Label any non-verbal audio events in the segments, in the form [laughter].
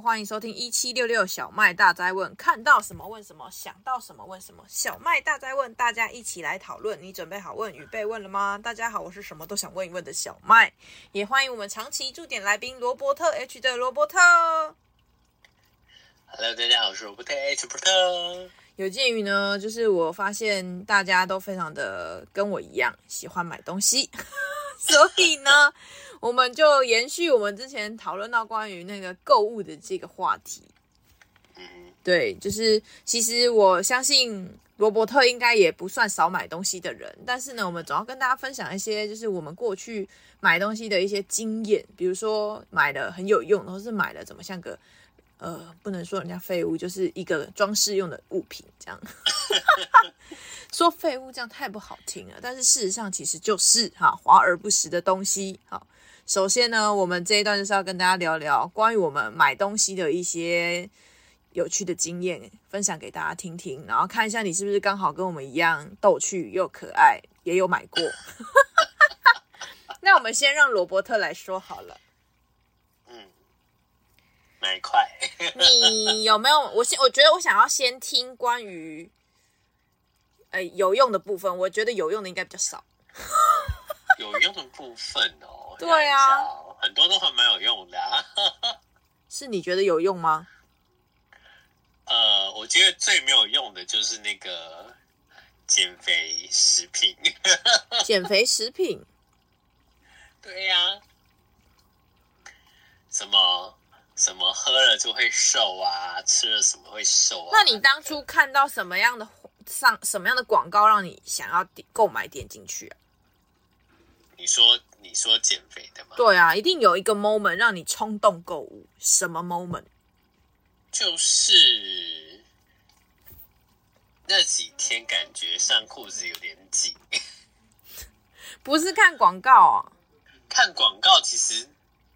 欢迎收听一七六六小麦大灾问，看到什么问什么，想到什么问什么。小麦大灾问，大家一起来讨论。你准备好问与被问了吗？大家好，我是什么都想问一问的小麦，也欢迎我们长期驻点来宾罗伯特 H 的罗伯特。Hello，大家好，我是罗伯特 H 罗伯特。有鉴于呢，就是我发现大家都非常的跟我一样喜欢买东西，[laughs] 所以呢。我们就延续我们之前讨论到关于那个购物的这个话题。对，就是其实我相信罗伯特应该也不算少买东西的人，但是呢，我们总要跟大家分享一些就是我们过去买东西的一些经验，比如说买了很有用，或是买了怎么像个呃，不能说人家废物，就是一个装饰用的物品这样。[laughs] 说废物这样太不好听了，但是事实上其实就是哈华而不实的东西，好。首先呢，我们这一段就是要跟大家聊聊关于我们买东西的一些有趣的经验，分享给大家听听，然后看一下你是不是刚好跟我们一样逗趣又可爱，也有买过。那我们先让罗伯特来说好了。嗯，哪一块？[laughs] 你有没有？我先，我觉得我想要先听关于，呃，有用的部分。我觉得有用的应该比较少。[laughs] 有用的部分哦。对啊，很多都还蛮有用的啊。[laughs] 是你觉得有用吗？呃，我觉得最没有用的就是那个减肥食品。[laughs] [laughs] 减肥食品？对呀、啊。什么什么喝了就会瘦啊？吃了什么会瘦啊？那你当初看到什么样的上什么样的广告让你想要点购买点进去啊？你说。你说减肥的吗？对啊，一定有一个 moment 让你冲动购物。什么 moment？就是那几天感觉上裤子有点紧。[laughs] 不是看广告啊？看广告其实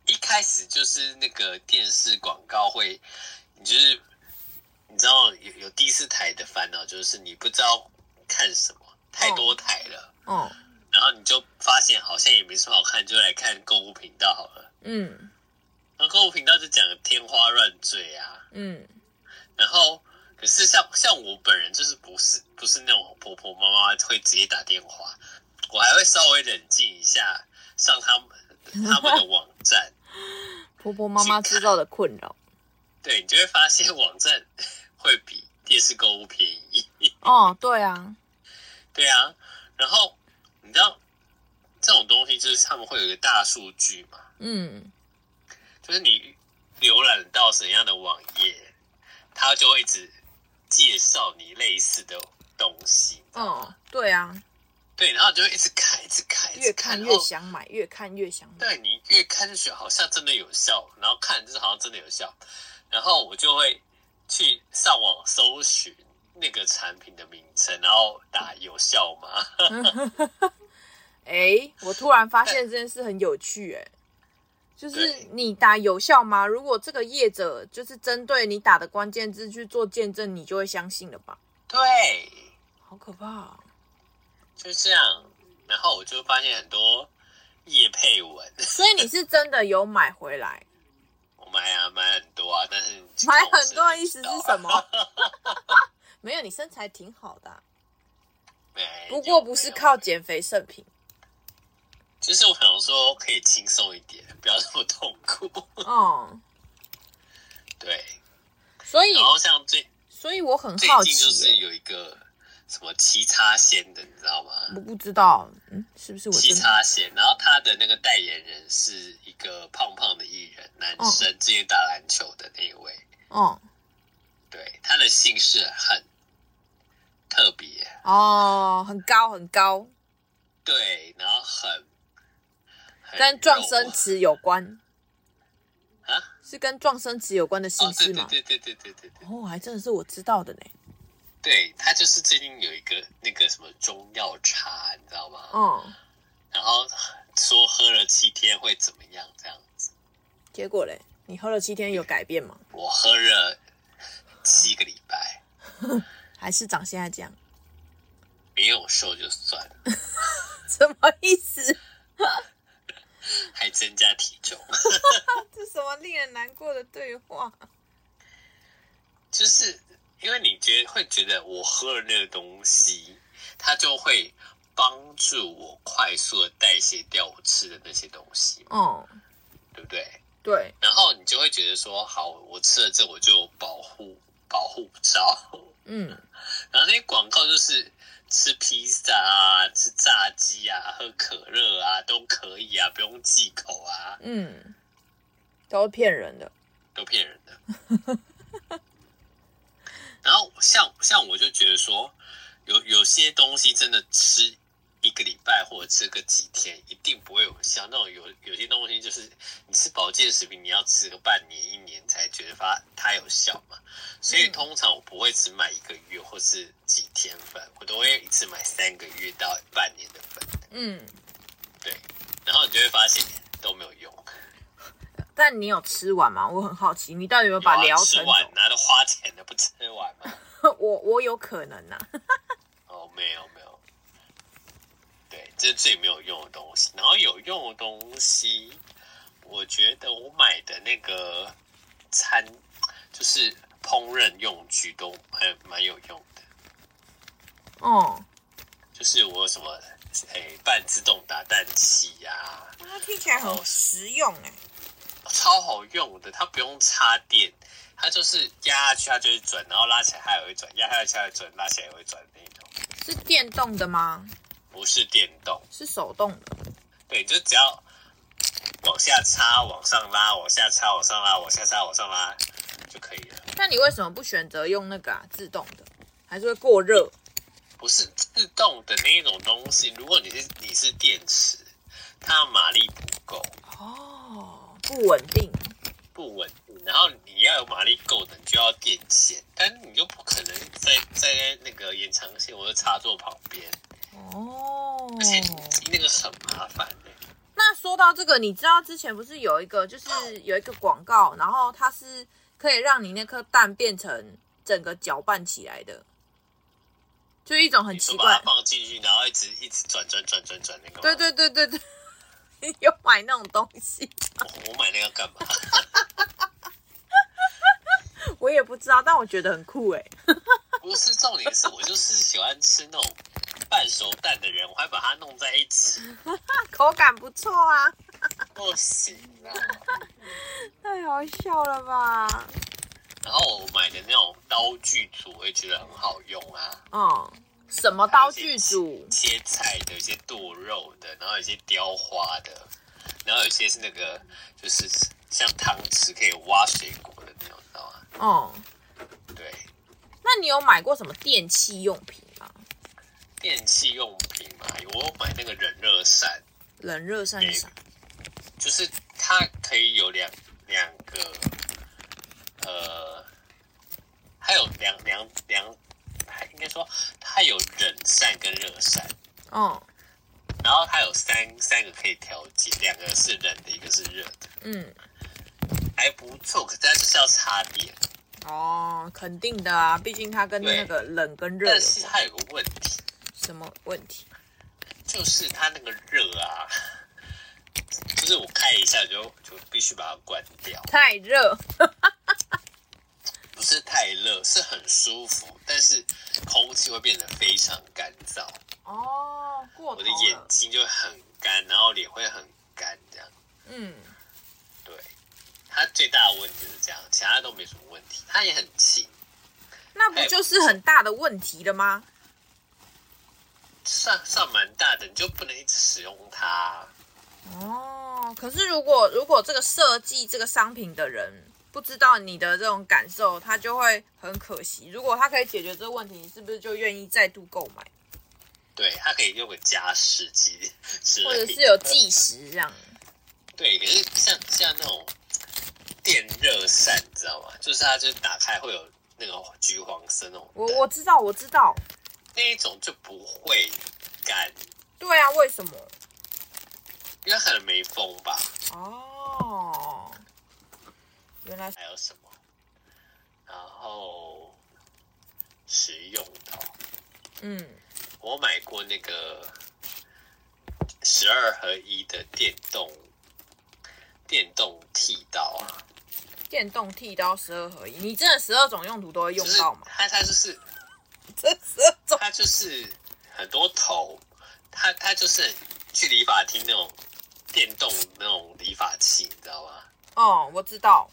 一开始就是那个电视广告会，你就是你知道有有第四台的烦恼，就是你不知道看什么，太多台了。哦。哦然后你就发现好像也没什么好看，就来看购物频道好了。嗯，然后购物频道就讲的天花乱坠啊。嗯，然后可是像像我本人就是不是不是那种婆婆妈妈会直接打电话，我还会稍微冷静一下，上他们 [laughs] 他们的网站。[laughs] 婆婆妈妈知道的困扰。对，你就会发现网站 [laughs] 会比电视购物便宜。哦，对啊，对啊，然后。你知道这种东西就是他们会有一个大数据嘛？嗯，就是你浏览到怎样的网页，他就会一直介绍你类似的东西。哦，对啊，对，然后就会一直看，一直看，越看越想买，越看越想买。对，你越看就觉得好像真的有效，然后看就是好像真的有效，然后我就会去上网搜寻。那个产品的名称，然后打有效吗？[laughs] 哎，我突然发现这件事很有趣，哎，就是你打有效吗？如果这个业者就是针对你打的关键字去做见证，你就会相信了吧？对，好可怕，就这样。然后我就发现很多叶配文，所以你是真的有买回来？[laughs] 我买啊，买很多啊，但是买很多的意思是什么？[laughs] 没有，你身材挺好的，[laughs] 啊，不过不是靠减肥圣品。就是我想说可以轻松一点，不要那么痛苦。嗯，[laughs] 对，所以然后像最，所以我很好奇，就是有一个什么七叉仙的，你知道吗？我不知道，嗯，是不是我七叉仙？然后他的那个代言人是一个胖胖的艺人，男生，哦，之前打篮球的那一位。哦，对，他的姓氏很。特别哦，很高很高，对，然后，很跟撞生词有关啊？是跟撞生词有关的姓氏吗？对对对对对对哦，还真的是我知道的呢。对，他就是最近有一个那个什么中药茶，你知道吗？嗯，然后说喝了七天会怎么样这样子？结果嘞，你喝了七天有改变吗？我喝了七个礼拜。[laughs] 还是长现在这样，没有瘦就算了，[laughs] 什么意思？还增加体重，[laughs] 这什么令人难过的对话。[laughs] 就是因为你觉得会觉得我喝了那个东西，它就会帮助我快速的代谢掉我吃的那些东西。哦，对不对？对。然后你就会觉得说，好，我吃了这，我就保护保护不着。嗯。[laughs] 然后那些广告就是。吃披萨啊，吃炸鸡啊，喝可乐啊，都可以啊，不用忌口啊。嗯，都是骗人的，都骗人的。[laughs] 然后像像我就觉得说，有有些东西真的吃。一个礼拜或者吃个几天，一定不会有效。那种有有些东西，就是你吃保健食品，你要吃个半年、一年才觉得发它有效嘛。所以通常我不会只买一个月或是几天份，我都会一次买三个月到半年的份。嗯，对。然后你就会发现都没有用。但你有吃完吗？我很好奇，你到底有没有把疗程吃完？拿着花钱的不吃完吗？[laughs] 我我有可能呐、啊。哦，没有没有。这是最没有用的东西，然后有用的东西，我觉得我买的那个餐就是烹饪用具都还蛮有用的。哦，就是我有什么诶半自动打蛋器呀、啊，它听起来很实用哎，超好用的，它不用插电，它就是压下去它就会转，然后拉起来它也会转，压下去它会转，拉起来也会转那种。是电动的吗？不是电动，是手动的。对，就只要往下插、往上拉、往下插、往上拉、往下插、往上拉就可以了。那你为什么不选择用那个啊？自动的，还是会过热？不是自动的那一种东西。如果你是你是电池，它马力不够哦，不稳定，不稳定。然后你要有马力够的，你就要电线，但你就不可能在在那个延长线或者插座旁边。哦，那个很麻烦。那说到这个，你知道之前不是有一个，就是有一个广告，然后它是可以让你那颗蛋变成整个搅拌起来的，就一种很奇怪。放进去，然后一直一直转转转转转那个。对对对对对，你有买那种东西？我，我买那个干嘛？[laughs] 我也不知道，但我觉得很酷哎。[laughs] 不是重点是，我就是喜欢吃那种。半熟蛋的人，我还把它弄在一起，[laughs] 口感不错啊。不行啊，[laughs] 太好笑了吧？然后我买的那种刀具组，我也觉得很好用啊。嗯，什么刀具组？切菜的，一些剁肉的，然后有些雕花的，然后有些是那个，就是像汤匙可以挖水果的那种，知道吗？嗯，对。那你有买过什么电器用品？电器用品嘛，我有买那个冷热扇。冷热扇是啥？就是它可以有两两个，呃，还有两两两，应该说它有冷扇跟热扇。哦。然后它有三三个可以调节，两个是冷的，一个是热的。嗯。还不错，可是它就是要插电。哦，肯定的啊，毕竟它跟那个冷跟热。但是它有个问题。什么问题？就是它那个热啊，[laughs] 就是我开一下就就必须把它关掉。太热，[laughs] 不是太热，是很舒服，但是空气会变得非常干燥。哦，过。我的眼睛就很干，然后脸会很干，这样。嗯，对，它最大的问题就是这样，其他都没什么问题。它也很轻，那不就是很大的问题了吗？算算蛮大的，你就不能一直使用它。哦，可是如果如果这个设计这个商品的人不知道你的这种感受，他就会很可惜。如果他可以解决这个问题，你是不是就愿意再度购买？对，他可以用个加湿机，或者是有计时这样。对，可是像像那种电热扇，你知道吗？就是它就是打开会有那个橘黄色那种。我我知道，我知道。那一种就不会干。对啊，为什么？因为可能没风吧。哦，原来还有什么？然后实用的，嗯，我买过那个十二合一的电动电动剃刀啊。电动剃刀十二合一，你真的十二种用途都会用到吗？它它就是这十二种，它就是很多头，它它就是去理发厅那种电动那种理发器，你知道吗？哦，我知道。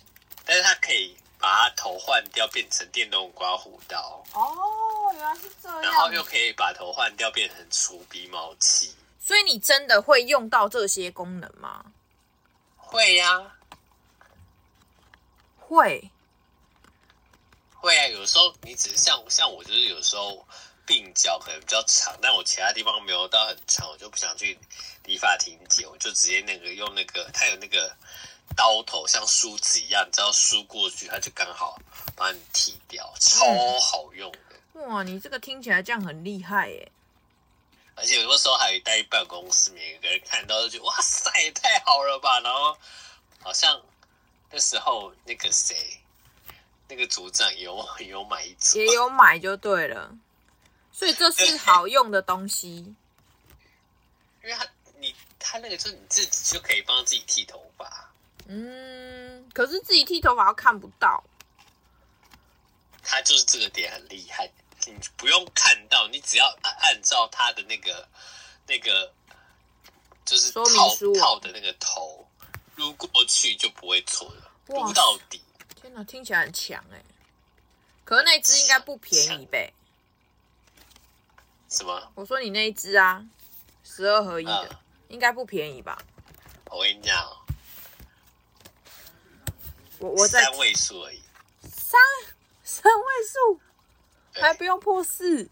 但是它可以把它头换掉，变成电动刮胡刀。哦，原来是这样。然后又可以把头换掉，变成除鼻毛器。所以你真的会用到这些功能吗？会呀、啊，会，会啊。有时候你只是像像我，就是有时候鬓角可能比较长，但我其他地方没有到很长，我就不想去理发厅剪，我就直接那个用那个，它有那个刀头像梳子一样，你只要梳过去，它就刚好把你剃掉，超好用的。嗯、哇，你这个听起来这样很厉害耶！而且有的时候还带办公室，每个人看到都觉得哇塞，也太好了吧！然后好像那时候那个谁，那个组长有有买一组，也有买就对了。所以这是好用的东西，因为他你他那个就是你自己就可以帮自己剃头发。嗯，可是自己剃头发又看不到。他就是这个点很厉害。你不用看到，你只要按按照他的那个那个，就是套套的那个头撸过去就不会错了，撸到底。天哪，听起来很强哎！可是那只应该不便宜呗？什么？我说你那一只啊，十二合一的，嗯、应该不便宜吧？我跟你讲，我我在三位数而已，三三位数。还不用破四，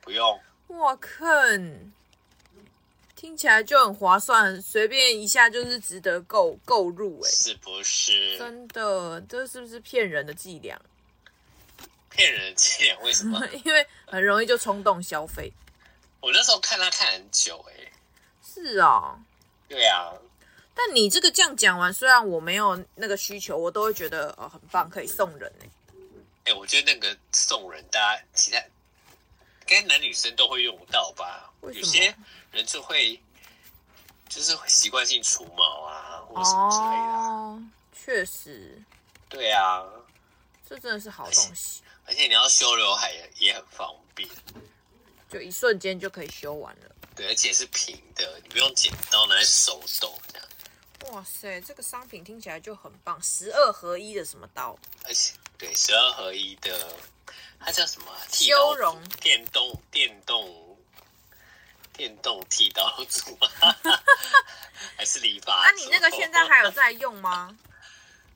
不用。我坑，听起来就很划算，随便一下就是值得购购入哎，是不是？真的，这是不是骗人的伎俩？骗人的伎俩？为什么？[laughs] 因为很容易就冲动消费。我那时候看他看很久哎。是啊。对啊。但你这个这样讲完，虽然我没有那个需求，我都会觉得哦很棒，可以送人哎。哎、欸，我觉得那个送人，大家其他该男女生都会用到吧？有些人就会就是会习惯性除毛啊，或者什么之类的。哦，确实。对啊，这真的是好东西。而且，你要修刘海也也很方便，就一瞬间就可以修完了。对，而且是平的，你不用剪刀，拿来手抖这样。哇塞，这个商品听起来就很棒，十二合一的什么刀？而且。对，十二合一的，它叫什么？修容电动电动电动剃刀组 [laughs] 还是理发？啊，你那个现在还有在用吗？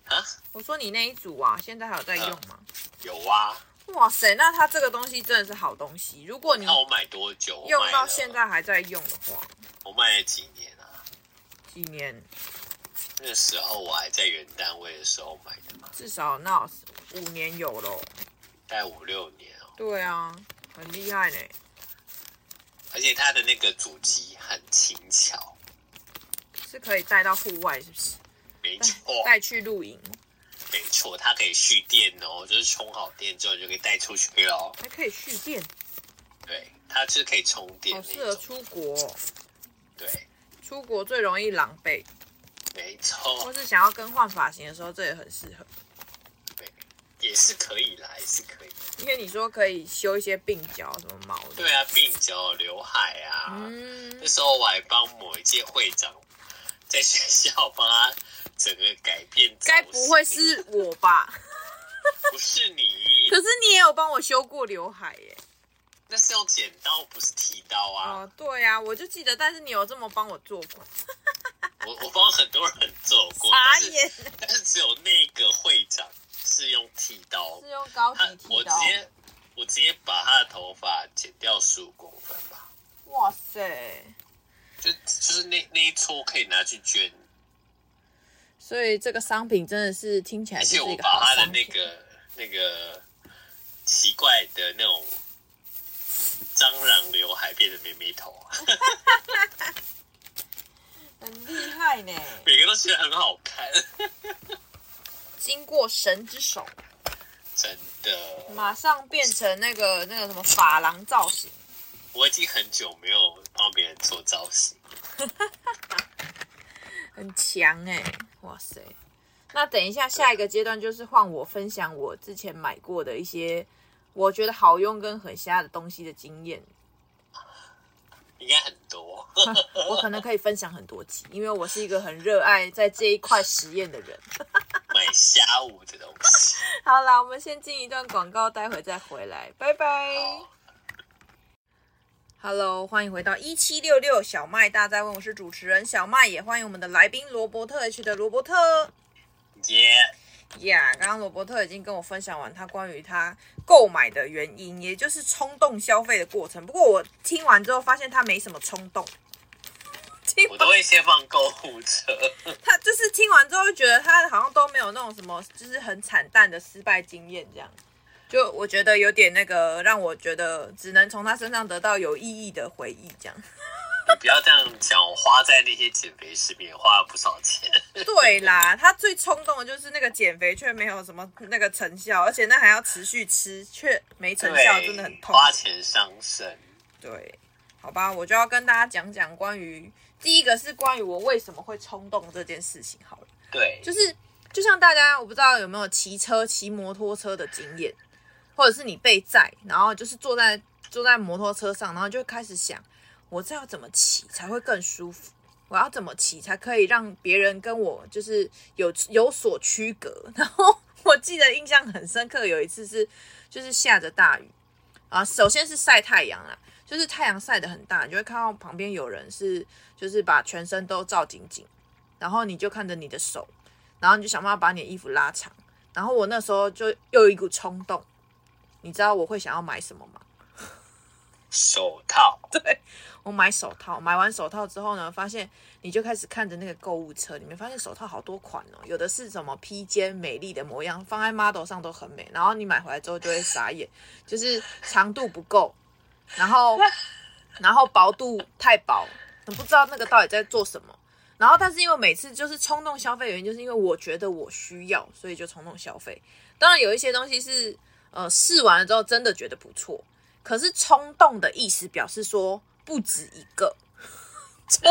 啊？我说你那一组啊，现在还有在用吗？有啊。哇塞，那它这个东西真的是好东西。如果你那我买多久，用到现在还在用的话，我买了几年啊？几年？那时候我还在原单位的时候买的嘛。至少那五年有喽，大概五六年哦。对啊，很厉害呢。而且它的那个主机很轻巧，是可以带到户外，是不是？没错，带去露营。没错，它可以蓄电哦，就是充好电之后就可以带出去哦。还可以蓄电？对，它就是可以充电，好适合出国。对，出国最容易狼狈。没错，或是想要更换发型的时候，这也很适合。对，也是可以啦，也是可以。因为你说可以修一些鬓角什么毛的。对啊，鬓角、刘海啊。嗯。那时候我还帮某一届会长在学校帮他整个改变。该不会是我吧？[laughs] 不是你。可是你也有帮我修过刘海耶。那是用剪刀，不是剃刀啊。哦，对呀、啊，我就记得，但是你有这么帮我做过。[laughs] 我我帮很多人做过，但是但是只有那个会长是用剃刀，是用高级剃刀。我直接我直接把他的头发剪掉十五公分吧。哇塞！就就是那那一撮可以拿去捐。所以这个商品真的是听起来是一个好商品。而且我把他的那个那个奇怪的那种蟑螂刘海变成妹妹头。[laughs] 很厉害呢，每个都觉得很好看。[laughs] 经过神之手，真的，马上变成那个那个什么发廊造型。我已经很久没有帮别人做造型，[laughs] 很强哎，哇塞！那等一下，下一个阶段就是换我分享我之前买过的一些我觉得好用跟很瞎的东西的经验。应该很多，[laughs] 我可能可以分享很多集，因为我是一个很热爱在这一块实验的人。[laughs] 买瞎物的东西。好啦，我们先进一段广告，待会再回来，拜拜。Hello，欢迎回到一七六六小麦大在问，我是主持人小麦，也欢迎我们的来宾罗伯特 H 的罗伯特。耶。呀，刚刚罗伯特已经跟我分享完他关于他购买的原因，也就是冲动消费的过程。不过我听完之后发现他没什么冲动，我都会先放购物车。[laughs] 他就是听完之后觉得他好像都没有那种什么，就是很惨淡的失败经验这样。就我觉得有点那个，让我觉得只能从他身上得到有意义的回忆这样。你不要这样讲，我花在那些减肥食品花了不少钱。对啦，他最冲动的就是那个减肥，却没有什么那个成效，而且那还要持续吃，却没成效，真的很痛。花钱伤身。对，好吧，我就要跟大家讲讲关于第一个是关于我为什么会冲动这件事情。好了，对，就是就像大家，我不知道有没有骑车、骑摩托车的经验，或者是你被载，然后就是坐在坐在摩托车上，然后就开始想。我这要怎么骑才会更舒服？我要怎么骑才可以让别人跟我就是有有所区隔？[laughs] 然后我记得印象很深刻，有一次是就是下着大雨啊，首先是晒太阳啦，就是太阳晒得很大，你就会看到旁边有人是就是把全身都罩紧紧，然后你就看着你的手，然后你就想办法把你的衣服拉长，然后我那时候就又有一股冲动，你知道我会想要买什么吗？手套。[laughs] 对。我买手套，买完手套之后呢，发现你就开始看着那个购物车里面，发现手套好多款哦，有的是什么披肩美丽的模样，放在 model 上都很美。然后你买回来之后就会傻眼，就是长度不够，然后 [laughs] 然后薄度太薄，你不知道那个到底在做什么。然后但是因为每次就是冲动消费原因，就是因为我觉得我需要，所以就冲动消费。当然有一些东西是呃试完了之后真的觉得不错，可是冲动的意思表示说。不止一个 [laughs] 冲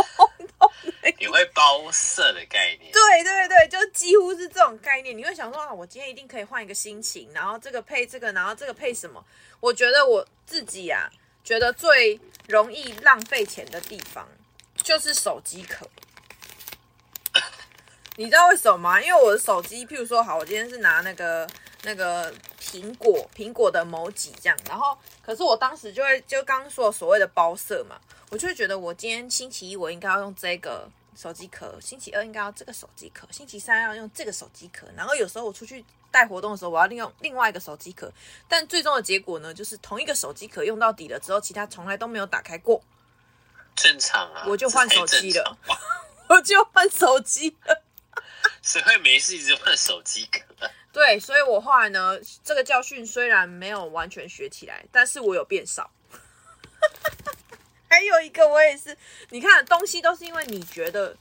动，你会包色的概念？对对对，就几乎是这种概念。你会想说啊，我今天一定可以换一个心情，然后这个配这个，然后这个配什么？我觉得我自己啊，觉得最容易浪费钱的地方就是手机壳。[laughs] 你知道为什么吗？因为我的手机，譬如说，好，我今天是拿那个那个。苹果苹果的某几这样，然后可是我当时就会就刚刚说所谓的包色嘛，我就会觉得我今天星期一我应该要用这个手机壳，星期二应该要这个手机壳，星期三要用这个手机壳，然后有时候我出去带活动的时候，我要利用另外一个手机壳，但最终的结果呢，就是同一个手机壳用到底了之后，其他从来都没有打开过。正常啊，我就换手机了，我就换手机了。[laughs] 谁会没事一直换手机壳？对，所以我后来呢，这个教训虽然没有完全学起来，但是我有变少。[laughs] 还有一个，我也是，你看东西都是因为你觉得，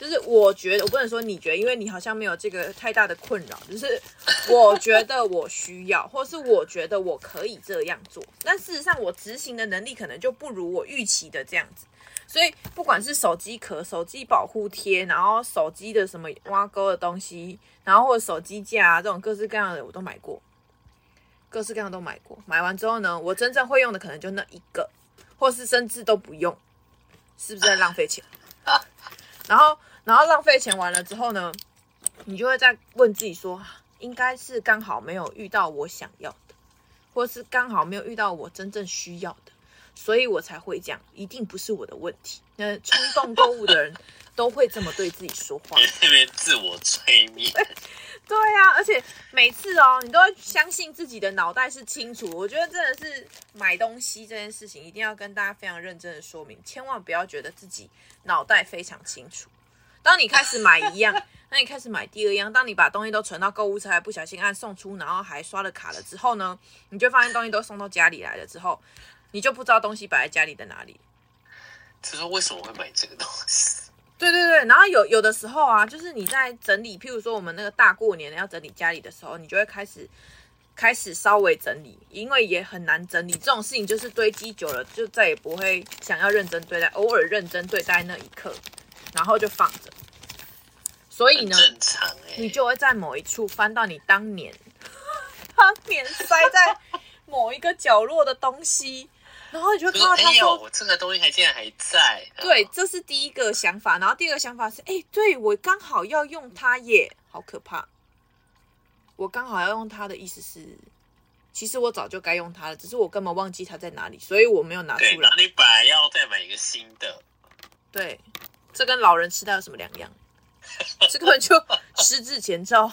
就是我觉得，我不能说你觉得，因为你好像没有这个太大的困扰，就是我觉得我需要，或是我觉得我可以这样做，但事实上我执行的能力可能就不如我预期的这样子。所以不管是手机壳、手机保护贴，然后手机的什么挖沟的东西，然后或者手机架啊，这种各式各样的我都买过，各式各样都买过。买完之后呢，我真正会用的可能就那一个，或是甚至都不用，是不是在浪费钱？[laughs] 然后，然后浪费钱完了之后呢，你就会再问自己说，应该是刚好没有遇到我想要的，或是刚好没有遇到我真正需要的。所以我才会讲，一定不是我的问题。那冲动购物的人都会这么对自己说话，特别自我催眠。[laughs] 对呀、啊，而且每次哦，你都会相信自己的脑袋是清楚。我觉得真的是买东西这件事情，一定要跟大家非常认真的说明，千万不要觉得自己脑袋非常清楚。当你开始买一样，[laughs] 那你开始买第二样，当你把东西都存到购物车，还不小心按送出，然后还刷了卡了之后呢，你就发现东西都送到家里来了之后。你就不知道东西摆在家里的哪里，就说为什么会买这个东西？对对对，然后有有的时候啊，就是你在整理，譬如说我们那个大过年的要整理家里的时候，你就会开始开始稍微整理，因为也很难整理这种事情，就是堆积久了，就再也不会想要认真对待，偶尔认真对待那一刻，然后就放着。所以呢，你就会在某一处翻到你当年 [laughs] 当年塞在某一个角落的东西，然后你就看到他说：“哎，我这个东西还竟然还在。”对，这是第一个想法。然后第二个想法是：“哎，对我刚好要用它耶，好可怕！我刚好要用它的意思是，其实我早就该用它了，只是我根本忘记它在哪里，所以我没有拿出来。你本来要再买一个新的，对，这跟老人痴呆有什么两样？这根本就失智前兆，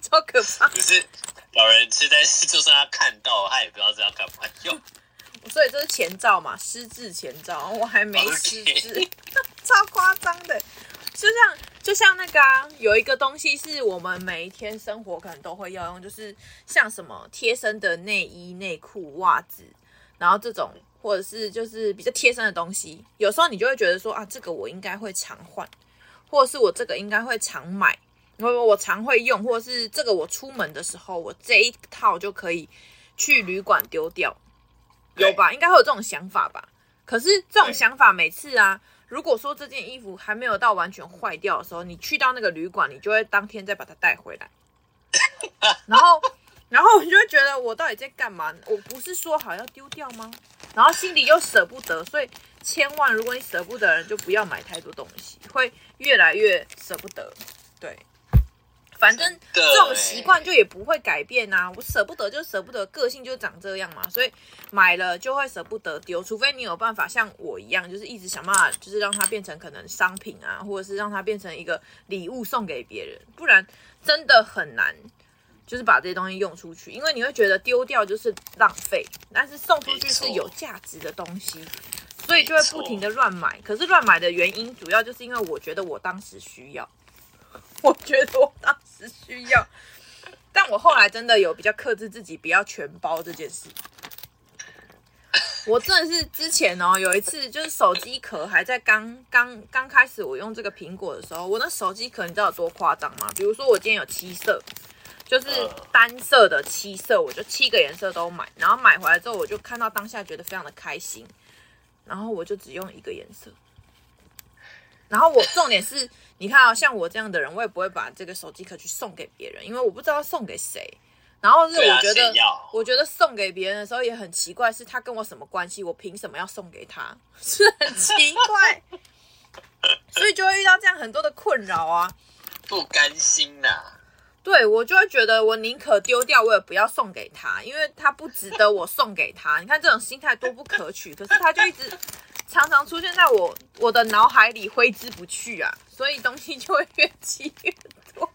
超可怕。可是。老人痴呆是，就算他看到，他也不知道这要干嘛用。[laughs] 所以这是前兆嘛，失智前兆。我还没失智，Okay. [laughs] 超夸张的。就像就像那个啊，有一个东西是我们每一天生活可能都会要用，就是像什么贴身的内衣、内裤、袜子，然后这种或者是就是比较贴身的东西，有时候你就会觉得说啊，这个我应该会常换，或者是我这个应该会常买。因为我常会用，或者是这个我出门的时候，我这一套就可以去旅馆丢掉，有吧？应该会有这种想法吧？可是这种想法每次啊，如果说这件衣服还没有到完全坏掉的时候，你去到那个旅馆，你就会当天再把它带回来，[laughs] 然后然后我就会觉得我到底在干嘛？我不是说好要丢掉吗？然后心里又舍不得，所以千万如果你舍不得人，就不要买太多东西，会越来越舍不得，对。反正这种习惯就也不会改变、啊，我舍不得就舍不得，个性就长这样嘛，所以买了就会舍不得丢，除非你有办法像我一样，就是一直想办法，就是让它变成可能商品啊，或者是让它变成一个礼物送给别人，不然真的很难，就是把这些东西用出去，因为你会觉得丢掉就是浪费，但是送出去是有价值的东西，所以就会不停的乱买，可是乱买的原因主要就是因为我觉得我当时需要。我觉得我当时需要，但我后来真的有比较克制自己，不要全包这件事。我真的是之前哦，有一次就是手机壳还在刚刚刚开始我用这个苹果的时候，我那手机壳你知道有多夸张吗？比如说我今天有七色，就是单色的七色，我就七个颜色都买，然后买回来之后我就看到当下觉得非常的开心，然后我就只用一个颜色。然后我重点是，你看啊，像我这样的人，我也不会把这个手机壳去送给别人，因为我不知道送给谁。然后是我觉得，我觉得送给别人的时候也很奇怪，是他跟我什么关系？我凭什么要送给他？[laughs] 是很奇怪，所以就会遇到这样很多的困扰啊，[laughs] 不甘心呐。对，我就会觉得，我宁可丢掉，我也不要送给他，因为他不值得我送给他。你看这种心态多不可取，可是他就一直。常常出现在我我的脑海里挥之不去啊，所以东西就会越积越多。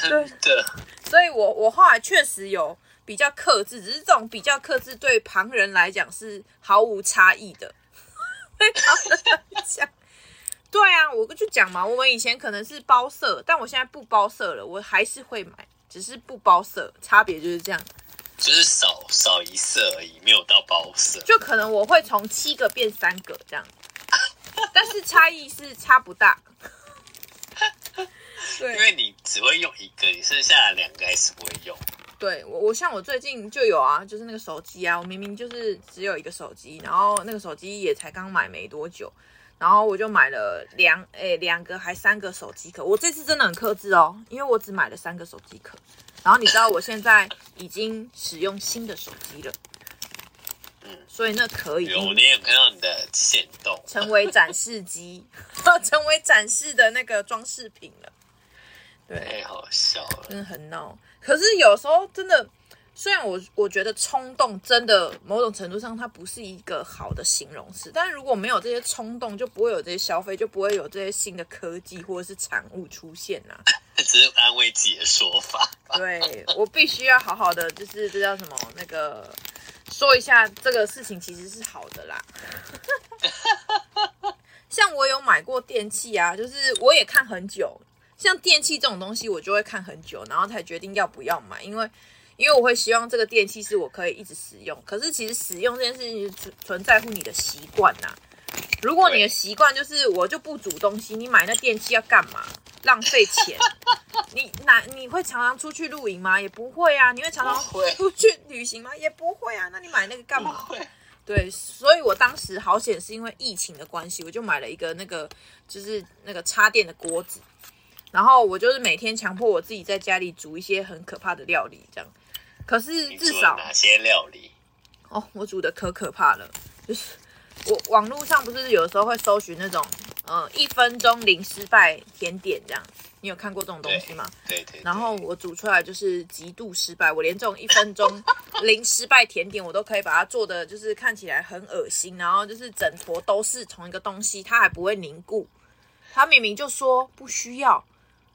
真的，所以我我后来确实有比较克制，只是这种比较克制对旁人来讲是毫无差异的。[laughs] 对旁人来讲，对啊，我就讲嘛，我们以前可能是包色，但我现在不包色了，我还是会买，只是不包色，差别就是这样。就是少少一色而已，没有到包色。就可能我会从七个变三个这样，[laughs] 但是差异是差不大。[laughs] 对，因为你只会用一个，你剩下的两个还是不会用。对我，我像我最近就有啊，就是那个手机啊，我明明就是只有一个手机，然后那个手机也才刚买没多久，然后我就买了两诶两个还三个手机壳。我这次真的很克制哦，因为我只买了三个手机壳。然后你知道我现在已经使用新的手机了，嗯，所以那可以。有，你也看到你的线动，成为展示机，[laughs] 成为展示的那个装饰品了。对，太好笑了，真的很闹。可是有时候真的。虽然我我觉得冲动真的某种程度上它不是一个好的形容词，但是如果没有这些冲动，就不会有这些消费，就不会有这些新的科技或者是产物出现呐、啊。只是安慰自己的说法。[laughs] 对，我必须要好好的，就是这叫什么那个说一下这个事情其实是好的啦。[laughs] 像我有买过电器啊，就是我也看很久，像电器这种东西，我就会看很久，然后才决定要不要买，因为。因为我会希望这个电器是我可以一直使用，可是其实使用这件事情存存在乎你的习惯呐。如果你的习惯就是我就不煮东西，你买那电器要干嘛？浪费钱。[laughs] 你哪你会常常出去露营吗？也不会啊。你会常常出去旅行吗？也不会啊。那你买那个干嘛？对，所以我当时好险是因为疫情的关系，我就买了一个那个就是那个插电的锅子。然后我就是每天强迫我自己在家里煮一些很可怕的料理，这样。可是至少哪些料理？哦，我煮的可可怕了，就是我网络上不是有时候会搜寻那种，呃，一分钟零失败甜点这样。你有看过这种东西吗？对对，对，对。然后我煮出来就是极度失败，我连这种一分钟零失败甜点，我都可以把它做的就是看起来很恶心，然后就是整坨都是同一个东西，它还不会凝固。它明明就说不需要，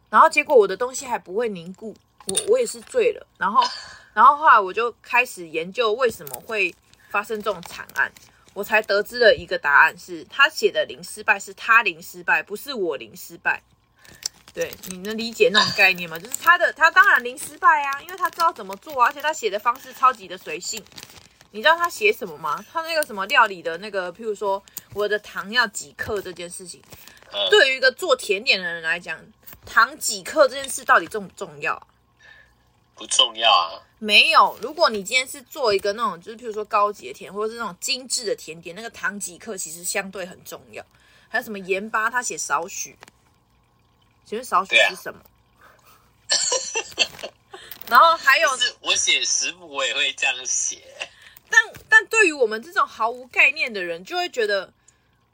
然后结果我的东西还不会凝固，我我也是醉了。然后，然后后来我就开始研究为什么会发生这种惨案，我才得知了一个答案是，他写的零失败是他零失败，不是我零失败。对，你能理解那种概念吗？就是他的，他当然零失败啊，因为他知道怎么做啊，而且他写的方式超级的随性。你知道他写什么吗？他那个什么料理的那个，譬如说我的糖要几克这件事情，对于一个做甜点的人来讲，糖几克这件事到底重不重要？不重要啊。没有，如果你今天是做一个那种，就是譬如说高级的甜，或者是那种精致的甜点，那个糖几克其实相对很重要。还有什么盐巴，他写少许。请问少许是什么？啊、[laughs] 然后还有，是我写食谱我也会这样写。但但对于我们这种毫无概念的人，就会觉得，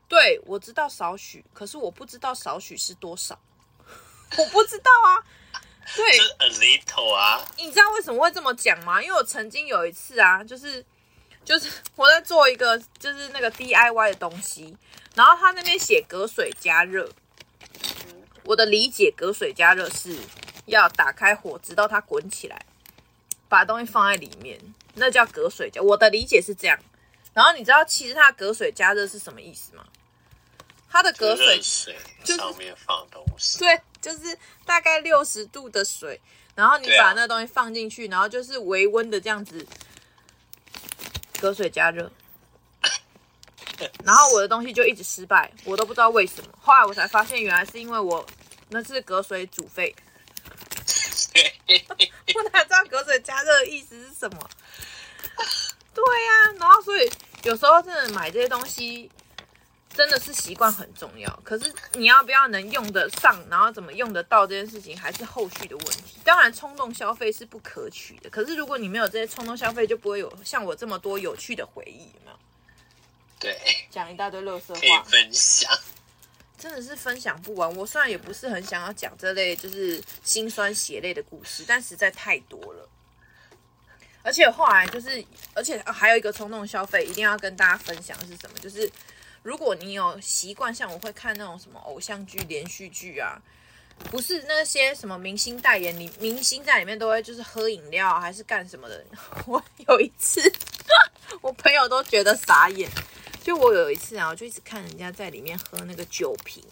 对，我知道少许，可是我不知道少许是多少，我不知道啊。对，a little 啊。你知道为什么会这么讲吗？因为我曾经有一次啊，就是就是我在做一个就是那个 DIY 的东西，然后他那边写隔水加热。我的理解，隔水加热是要打开火，直到它滚起来，把东西放在里面，那叫隔水加。我的理解是这样。然后你知道，其实它的隔水加热是什么意思吗？它的隔水水上面放东西，对，就是大概六十度的水，然后你把那东西放进去，然后就是微温的这样子隔水加热。[laughs] 然后我的东西就一直失败，我都不知道为什么。后来我才发现，原来是因为我那是隔水煮沸。[laughs] 我哪知道隔水加热的意思是什么？对呀、啊，然后所以有时候真的买这些东西真的是习惯很重要。可是你要不要能用得上，然后怎么用得到这件事情，还是后续的问题。当然，冲动消费是不可取的。可是如果你没有这些冲动消费，就不会有像我这么多有趣的回忆，有没有？对，讲一大堆乐色话，分享，真的是分享不完。我虽然也不是很想要讲这类就是心酸血泪的故事，但实在太多了。而且后来就是，而且还有一个冲动消费，一定要跟大家分享的是什么？就是如果你有习惯，像我会看那种什么偶像剧、连续剧啊，不是那些什么明星代言，你明星在里面都会就是喝饮料还是干什么的。[laughs] 我有一次，[laughs] 我朋友都觉得傻眼。就我有一次啊，我就一直看人家在里面喝那个酒瓶，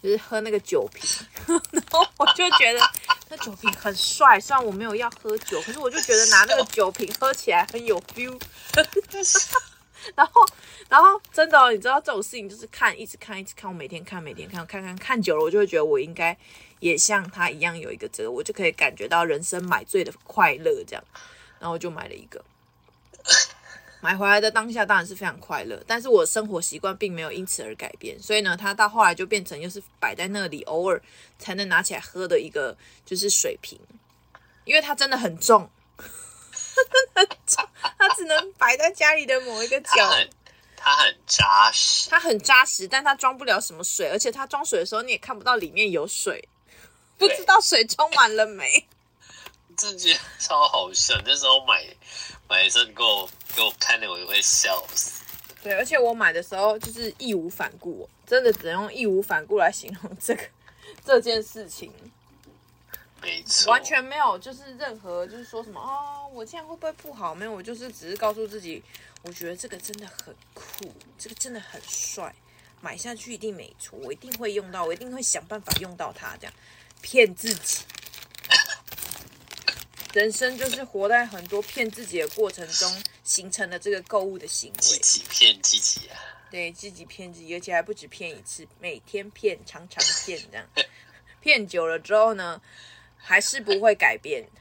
就是喝那个酒瓶，[laughs] 然后我就觉得那酒瓶很帅。虽然我没有要喝酒，可是我就觉得拿那个酒瓶喝起来很有 feel。然后，然后真的，你知道这种事情就是看，一直看，一直看。我每天看，每天看，看看看久了，我就会觉得我应该也像他一样有一个这个，我就可以感觉到人生买醉的快乐这样。然后我就买了一个。买回来的当下当然是非常快乐，但是我生活习惯并没有因此而改变，所以呢，它到后来就变成又是摆在那里，偶尔才能拿起来喝的一个就是水瓶，因为它真的很重，真的很重，它只能摆在家里的某一个角。它很扎实，它很扎实，但它装不了什么水，而且它装水的时候你也看不到里面有水，不知道水充满了没。这觉得超好笑，那时候买买的时候你给我给我看的，我就会笑死。对，而且我买的时候就是义无反顾，真的只能用义无反顾来形容这个这件事情。没错，完全没有就是任何就是说什么啊、哦，我这样会不会不好？没有，我就是只是告诉自己，我觉得这个真的很酷，这个真的很帅，买下去一定没错，我一定会用到，我一定会想办法用到它，这样骗自己。[laughs] 人生就是活在很多骗自己的过程中形成的这个购物的行为，自己骗自己啊！对，自己骗自己，而且还不止骗一次，每天骗，常常骗，这样骗久了之后呢，还是不会改变。[laughs]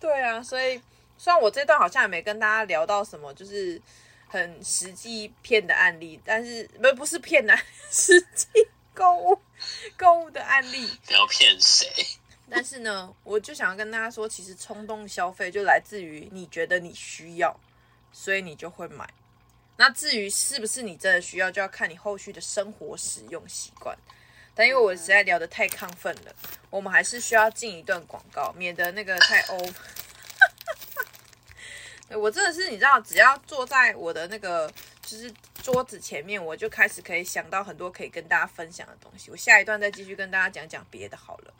对啊，所以虽然我这段好像也没跟大家聊到什么，就是很实际骗的案例，但是不不是骗的，[laughs] 实际购物购物的案例。不要骗谁。但是呢，我就想要跟大家说，其实冲动消费就来自于你觉得你需要，所以你就会买。那至于是不是你真的需要，就要看你后续的生活使用习惯。但因为我实在聊得太亢奋了，我们还是需要进一段广告，免得那个太 over。[laughs] 我真的是你知道，只要坐在我的那个就是桌子前面，我就开始可以想到很多可以跟大家分享的东西。我下一段再继续跟大家讲讲别的好了。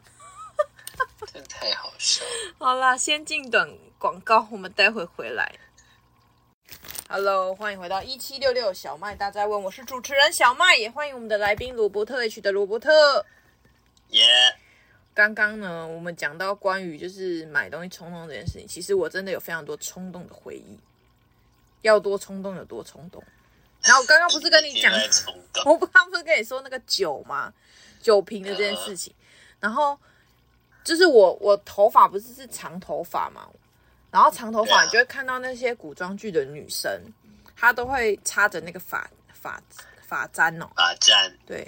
[laughs] 真的太好笑了。好啦，先进短广告，我们待会回来。Hello，欢迎回到一七六六小麦大家问，我是主持人小麦，也欢迎我们的来宾罗伯特 H 的罗伯特。耶。刚刚呢，我们讲到关于就是买东西冲动这件事情，其实我真的有非常多冲动的回忆，要多冲动有多冲动。然后我刚刚不是跟你讲，我刚刚不是跟你说那个酒吗？酒瓶的这件事情。然后就是我我头发不是是长头发嘛，然后长头发你就会看到那些古装剧的女生，她都会插着那个发发发簪哦，发簪。对，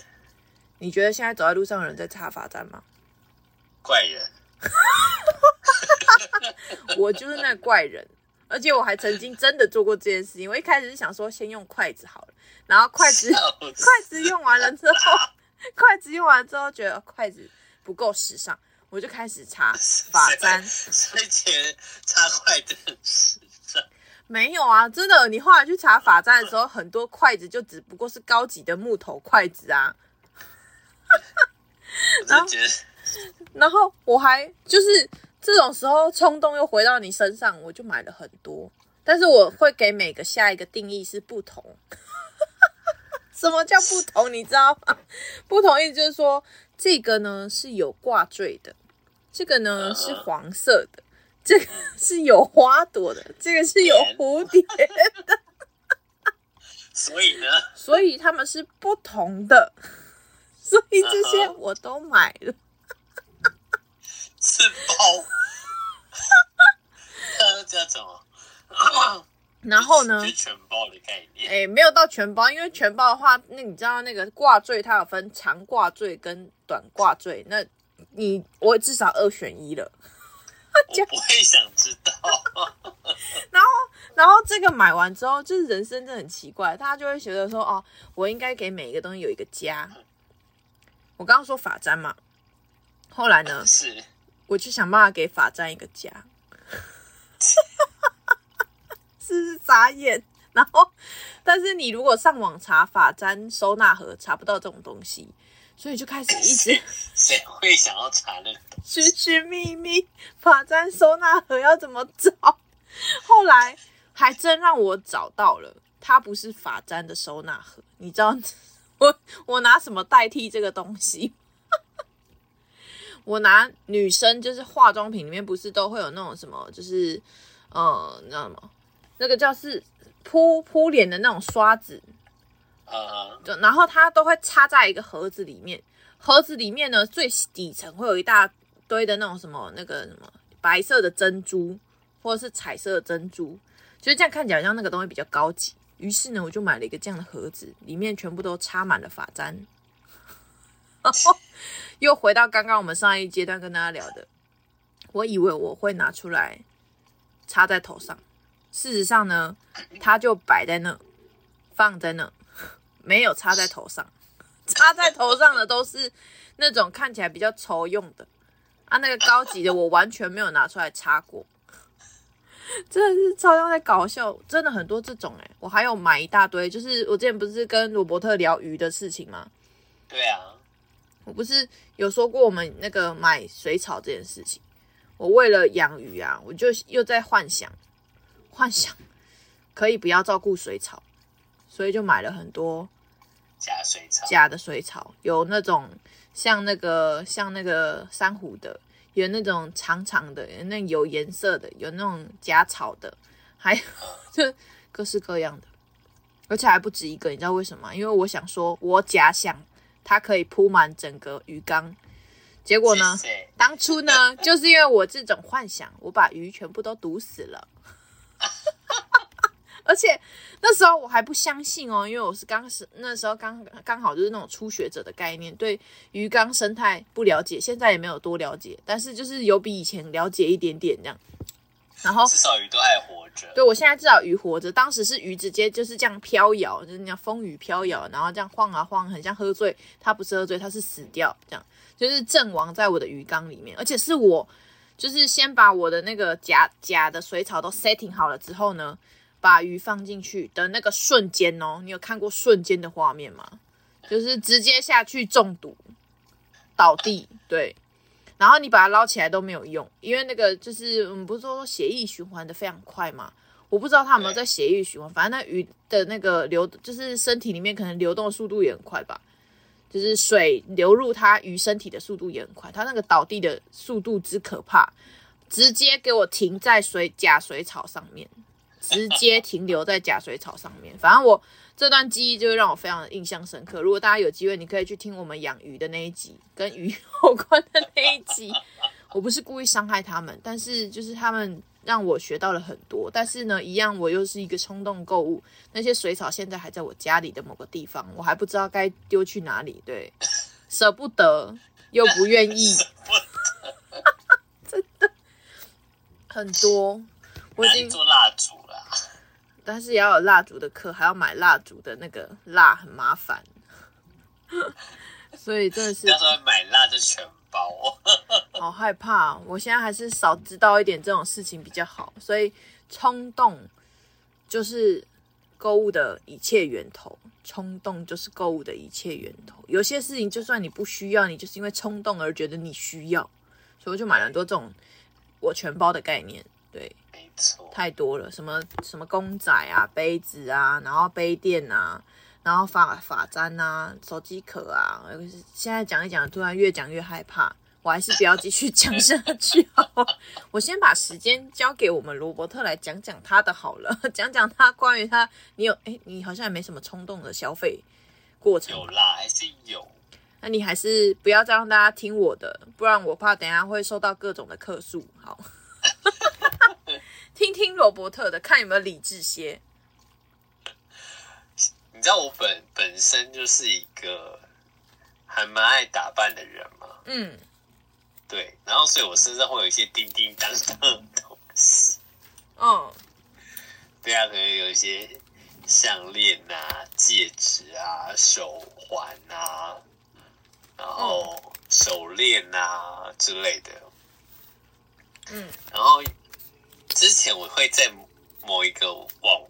你觉得现在走在路上的人在插发簪吗？怪人，[laughs] 我就是那个怪人，而且我还曾经真的做过这件事情。我一开始是想说先用筷子好了，然后筷子筷子用完了之后，[laughs] 筷子用完了之后觉得筷子不够时尚，我就开始查发簪。之前插筷子很时尚，没有啊，真的，你后来去查发簪的时候，很多筷子就只不过是高级的木头筷子啊。然后。然后我还就是这种时候冲动又回到你身上，我就买了很多。但是我会给每个下一个定义是不同。[laughs] 什么叫不同？你知道吗？不同意就是说，这个呢是有挂坠的，这个呢是黄色的，这个 [laughs] 是有花朵的，这个是有蝴蝶的。[laughs] 所以呢？所以他们是不同的。所以这些我都买了。是包，这叫什么？然后呢？全包的概念。哎，没有到全包，因为全包的话，那你知道那个挂坠它有分长挂坠跟短挂坠，那你我至少二选一了。我不会想知道。[laughs] 然后，然后这个买完之后，就是人生真的很奇怪，大家就会觉得说，哦，我应该给每一个东西有一个家。我刚刚说法簪嘛，后来呢？是。我就想办法给法簪一个家，[laughs] 是不是眨眼？然后，但是你如果上网查法簪收纳盒，查不到这种东西，所以就开始一直谁会想要查那个？寻寻觅觅发簪收纳盒要怎么找？后来还真让我找到了，它不是发簪的收纳盒，你知道 [laughs] 我我拿什么代替这个东西？[laughs] 我拿女生就是化妆品里面不是都会有那种什么，就是呃，你知道吗？那个叫是铺铺脸的那种刷子，啊，就然后它都会插在一个盒子里面，盒子里面呢最底层会有一大堆的那种什么那个什么白色的珍珠或者是彩色的珍珠，就是这样看起来像那个东西比较高级。于是呢，我就买了一个这样的盒子，里面全部都插满了发簪。[laughs] 又回到刚刚我们上一阶段跟大家聊的，我以为我会拿出来插在头上，事实上呢，它就摆在那，放在那，没有插在头上。插在头上的都是那种看起来比较丑用的啊，那个高级的我完全没有拿出来插过，真的是超像在搞笑，真的很多这种哎、欸，我还有买一大堆，就是我之前不是跟罗伯特聊鱼的事情吗？对啊。我不是有说过我们那个买水草这件事情，我为了养鱼啊，我就又在幻想，幻想可以不要照顾水草，所以就买了很多假水草，假的水草，有那种像那个像那个珊瑚的，有那种长长的，有那有颜色的，有那种假草的，还有 [laughs] 就各式各样的，而且还不止一个，你知道为什么？因为我想说，我假想。它可以铺满整个鱼缸，结果呢？当初呢，[laughs] 就是因为我这种幻想，我把鱼全部都毒死了。[laughs] 而且那时候我还不相信哦，因为我是刚是那时候刚刚好就是那种初学者的概念，对鱼缸生态不了解，现在也没有多了解，但是就是有比以前了解一点点这样。然后至少鱼都还活着。对，我现在至少鱼活着，当时是鱼直接就是这样飘摇，就是那样风雨飘摇，然后这样晃啊晃，很像喝醉。它不是喝醉，它是死掉，这样就是阵亡在我的鱼缸里面，而且是我。就是先把我的那个假假的水草都 setting 好了之后呢，把鱼放进去的那个瞬间哦，你有看过瞬间的画面吗？就是直接下去中毒，倒地，对，然后你把它捞起来都没有用，因为那个就是我们不是说血液循环的非常快嘛，我不知道它有没有在血液循环，反正那鱼的那个流，就是身体里面可能流动的速度也很快吧。就是水流入它鱼身体的速度也很快，它那个倒地的速度之可怕，直接给我停在水假水草上面，直接停留在假水草上面。反正我这段记忆就让我非常的印象深刻。如果大家有机会，你可以去听我们养鱼的那一集，跟鱼 [laughs] 有关的那一集。我不是故意伤害他们，但是就是他们。让我学到了很多，但是呢，一样我又是一个冲动购物。那些水草现在还在我家里的某个地方，我还不知道该丢去哪里。对，舍不得又不愿意 [laughs] [laughs] 真的很多。我已经做蜡烛了，但是也要有蜡烛的课，还要买蜡烛的那个蜡，很麻烦。[laughs] 所以真的是，要说买蜡就全。包，[laughs] 好害怕！我现在还是少知道一点这种事情比较好。所以冲动就是购物的一切源头，冲动就是购物的一切源头。有些事情就算你不需要，你就是因为冲动而觉得你需要，所以我就买了很多这种我全包的概念。对，没错，太多了，什么什么公仔啊、杯子啊，然后杯垫啊。然后发发簪啊，手机壳啊，现在讲一讲，突然越讲越害怕，我还是不要继续讲下去 [laughs] 好。我先把时间交给我们罗伯特来讲讲他的好了，[laughs] 讲讲他关于他，你有哎，你好像也没什么冲动的消费过程。有啦，还是有。那你还是不要再让大家听我的，不然我怕等一下会受到各种的客诉。好，[laughs] 听听罗伯特的，看有没有理智些。你知道我本本身就是一个还蛮爱打扮的人嘛，嗯，对，然后所以我身上会有一些叮叮当当的东西，嗯，对啊，可能有一些项链啊、戒指啊、手环啊，然后手链啊之类的，嗯，然后之前我会在某一个网。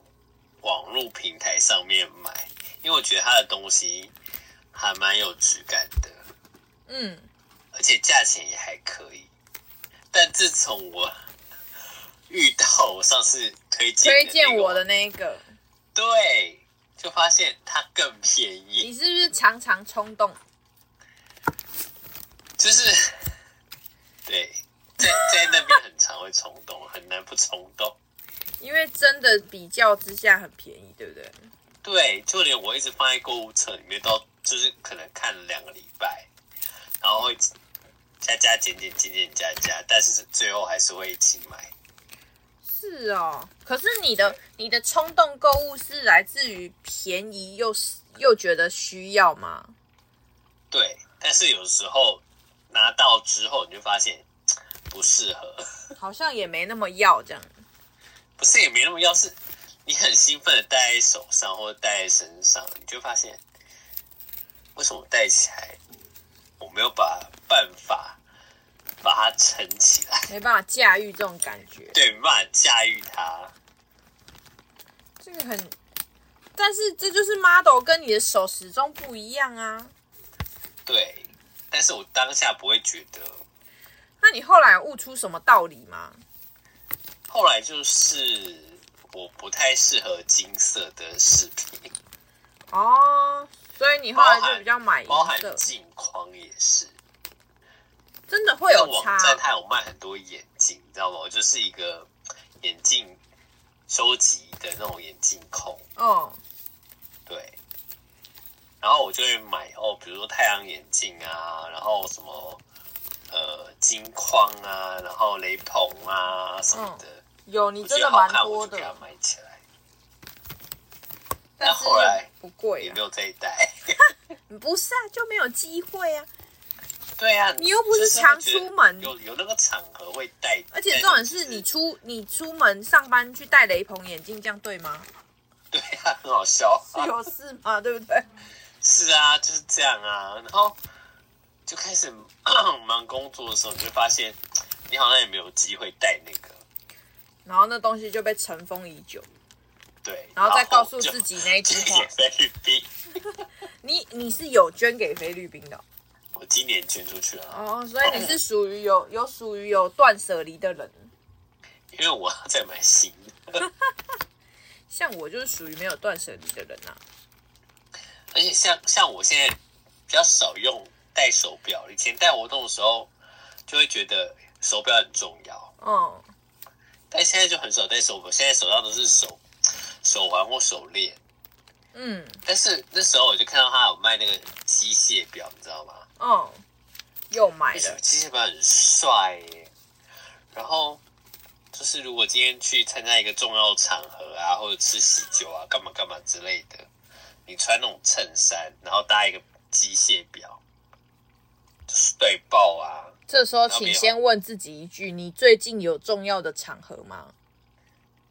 网络平台上面买，因为我觉得它的东西还蛮有质感的，嗯，而且价钱也还可以。但自从我遇到我上次推荐 [laughs] 推荐我的那一个，对，就发现它更便宜。你是不是常常冲动？就是对，在在那边很常会冲动，很难不冲动。因为真的比较之下很便宜，对不对？对，就连我一直放在购物车里面，都就是可能看了两个礼拜，然后会加加减减减减加加，但是最后还是会一起买。是哦，可是你的你的冲动购物是来自于便宜又又觉得需要吗？对，但是有时候拿到之后你就发现不适合，好像也没那么要这样。不是也没那么要，是你很兴奋的戴在手上或者戴在身上，你就发现为什么戴起来我没有把办法把它撑起来，没办法驾驭这种感觉，对，没办法驾驭它。这个很，但是这就是 model 跟你的手始终不一样啊。对，但是我当下不会觉得。那你后来悟出什么道理吗？后来就是我不太适合金色的饰品哦，所以你后来就比较买包含镜框也是，真的会有差。网站它有卖很多眼镜，你知道吗？我就是一个眼镜收集的那种眼镜控。哦，对，然后我就会买哦，比如说太阳眼镜啊，然后什么呃金框啊，然后雷朋啊什么的。嗯有，你真的蛮多的。买起来。但后来不贵，也没有这一代。[laughs] 不是啊，就没有机会啊。对啊，你又不是常出门，有有那个场合会戴。而且重点是你出你出门上班去戴雷朋眼镜，这样对吗？对啊，很好笑。是有事吗？对不对？是啊，就是这样啊。然后就开始 [coughs] 忙工作的时候，你就发现你好像也没有机会带那个。然后那东西就被尘封已久。对，然后再告诉自己那一句话。[laughs] 菲律宾。你你是有捐给菲律宾的？我今年捐出去了哦，所以你是属于有有属于有断舍离的人，因为我要再买新的。[laughs] 像我就是属于没有断舍离的人啊。而且像像我现在比较少用戴手表，以前戴活动的时候就会觉得手表很重要。嗯，但现在就很少戴手表，现在手上都是手手环或手链。嗯，但是那时候我就看到他有卖那个机械表，你知道吗？嗯，又买了。机械表很帅耶。然后就是如果今天去参加一个重要场合啊，或者吃喜酒啊，干嘛干嘛之类的，你穿那种衬衫，然后搭一个机械表，就是帅爆啊！这时候请先问自己一句：你最近有重要的场合吗？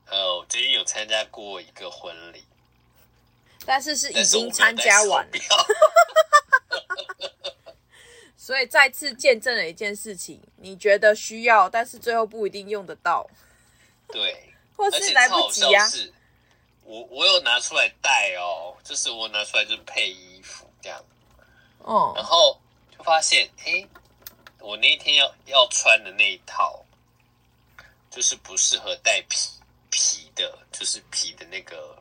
呃，我最近有参加过一个婚礼。[laughs] 但是是已经参加完了，[laughs] 所以再次见证了一件事情：你觉得需要，但是最后不一定用得到。对，[laughs] 或是来不及啊。我我有拿出来戴哦，就是我拿出来就是配衣服这样。哦。然后就发现，哎，我那天要要穿的那一套，就是不适合带皮皮的，就是皮的那个。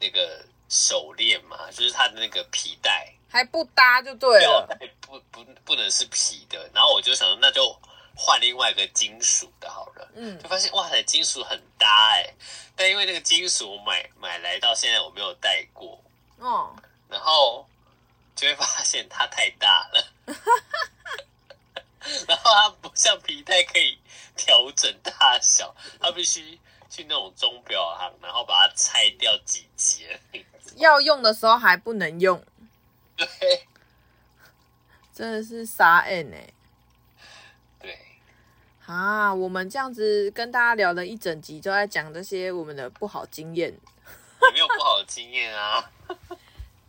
那个手链嘛，就是它的那个皮带还不搭就对了，不不不能是皮的。然后我就想说，那就换另外一个金属的好了。嗯，就发现哇塞，金属很搭哎。但因为那个金属我买买来到现在我没有戴过，哦，然后就会发现它太大了，然后它不像皮带可以调整大小，它必须。去那种钟表行，然后把它拆掉几节，要用的时候还不能用，[laughs] 对，真的是傻眼哎，对，啊，我们这样子跟大家聊了一整集，就在讲这些我们的不好经验，有没有不好的经验啊？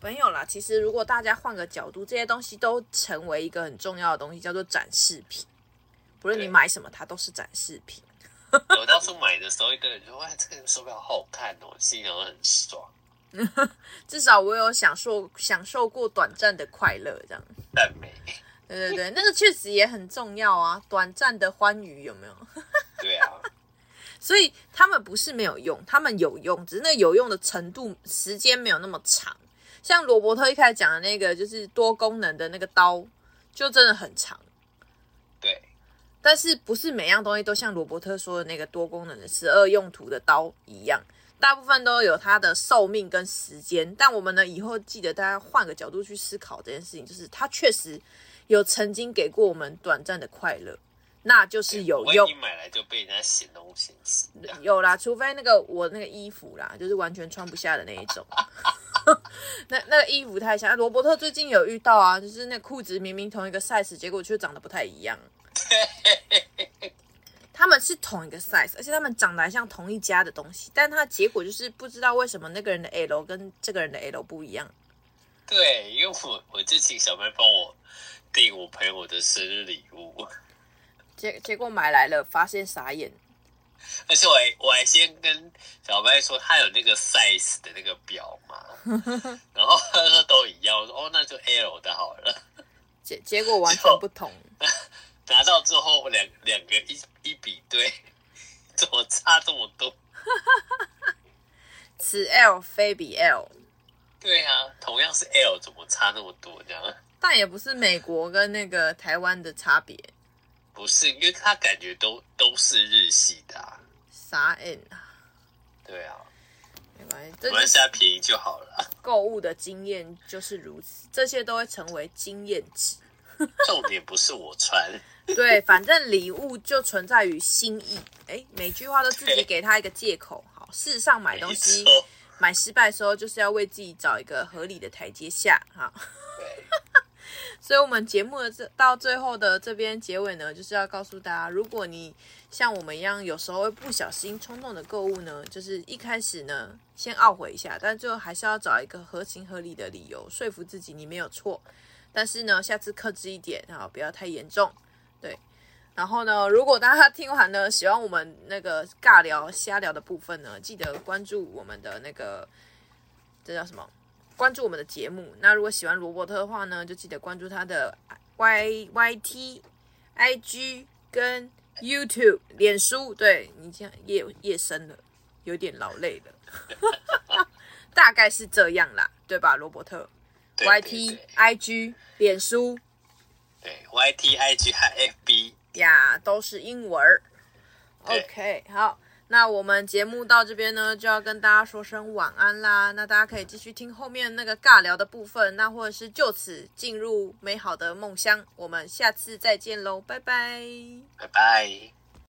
没有啦，其实如果大家换个角度，这些东西都成为一个很重要的东西，叫做展示品。不论你买什么，它都是展示品。我当初买的时候，一个人说：“哇，这个手表好好看哦，心里很爽。[laughs] ”至少我有享受享受过短暂的快乐，这样。赞美。对对对，那个确实也很重要啊，短暂的欢愉有没有？[laughs] 对啊。所以他们不是没有用，他们有用，只是那有用的程度、时间没有那么长。像罗伯特一开始讲的那个，就是多功能的那个刀，就真的很长。对。但是不是每样东西都像罗伯特说的那个多功能的十二用途的刀一样，大部分都有它的寿命跟时间。但我们呢，以后记得大家换个角度去思考这件事情，就是它确实有曾经给过我们短暂的快乐，那就是有用。你买来就被人家嫌东嫌西。有啦，除非那个我那个衣服啦，就是完全穿不下的那一种。[laughs] 那那个衣服太像，罗伯特最近有遇到啊，就是那裤子明明同一个 size，结果却长得不太一样。[laughs] 他们是同一个 size，而且他们长得还像同一家的东西，但他的结果就是不知道为什么那个人的 L 跟这个人的 L 不一样。对，因为我我就请小妹帮我订我朋友的生日礼物，结结果买来了，发现傻眼。而且我还我还先跟小白说他有那个 size 的那个表嘛，[laughs] 然后他说都一样，我说哦那就 L 的好了。结结果完全不同。[laughs] 拿到之后，两两个一一比对，怎么差这么多？[laughs] 此 L 非彼 L。对啊，同样是 L，怎么差那么多？这样？但也不是美国跟那个台湾的差别。不是，因为他感觉都都是日系的啊。啥 N 啊？对啊，没关系，我们现在便宜就好了。购物的经验就是如此，这些都会成为经验值。[laughs] 重点不是我穿，[laughs] 对，反正礼物就存在于心意。哎，每句话都自己给他一个借口。好，事实上买东西买失败的时候，就是要为自己找一个合理的台阶下哈。[laughs] 所以，我们节目的这到最后的这边结尾呢，就是要告诉大家，如果你像我们一样，有时候会不小心冲动的购物呢，就是一开始呢，先懊悔一下，但最后还是要找一个合情合理的理由，说服自己你没有错。但是呢，下次克制一点啊，不要太严重。对。然后呢，如果大家听完呢，喜欢我们那个尬聊、瞎聊的部分呢，记得关注我们的那个，这叫什么？关注我们的节目。那如果喜欢罗伯特的话呢，就记得关注他的 Y Y T I G 跟 YouTube 脸书。对，你这样夜夜深了，有点劳累了，[laughs] 大概是这样啦，对吧，罗伯特？Y T I G 脸书，对，Y T I G 和 F B 呀，都是英文。OK，好。那我们节目到这边呢，就要跟大家说声晚安啦。那大家可以继续听后面那个尬聊的部分，那或者是就此进入美好的梦乡。我们下次再见喽，拜拜，拜拜。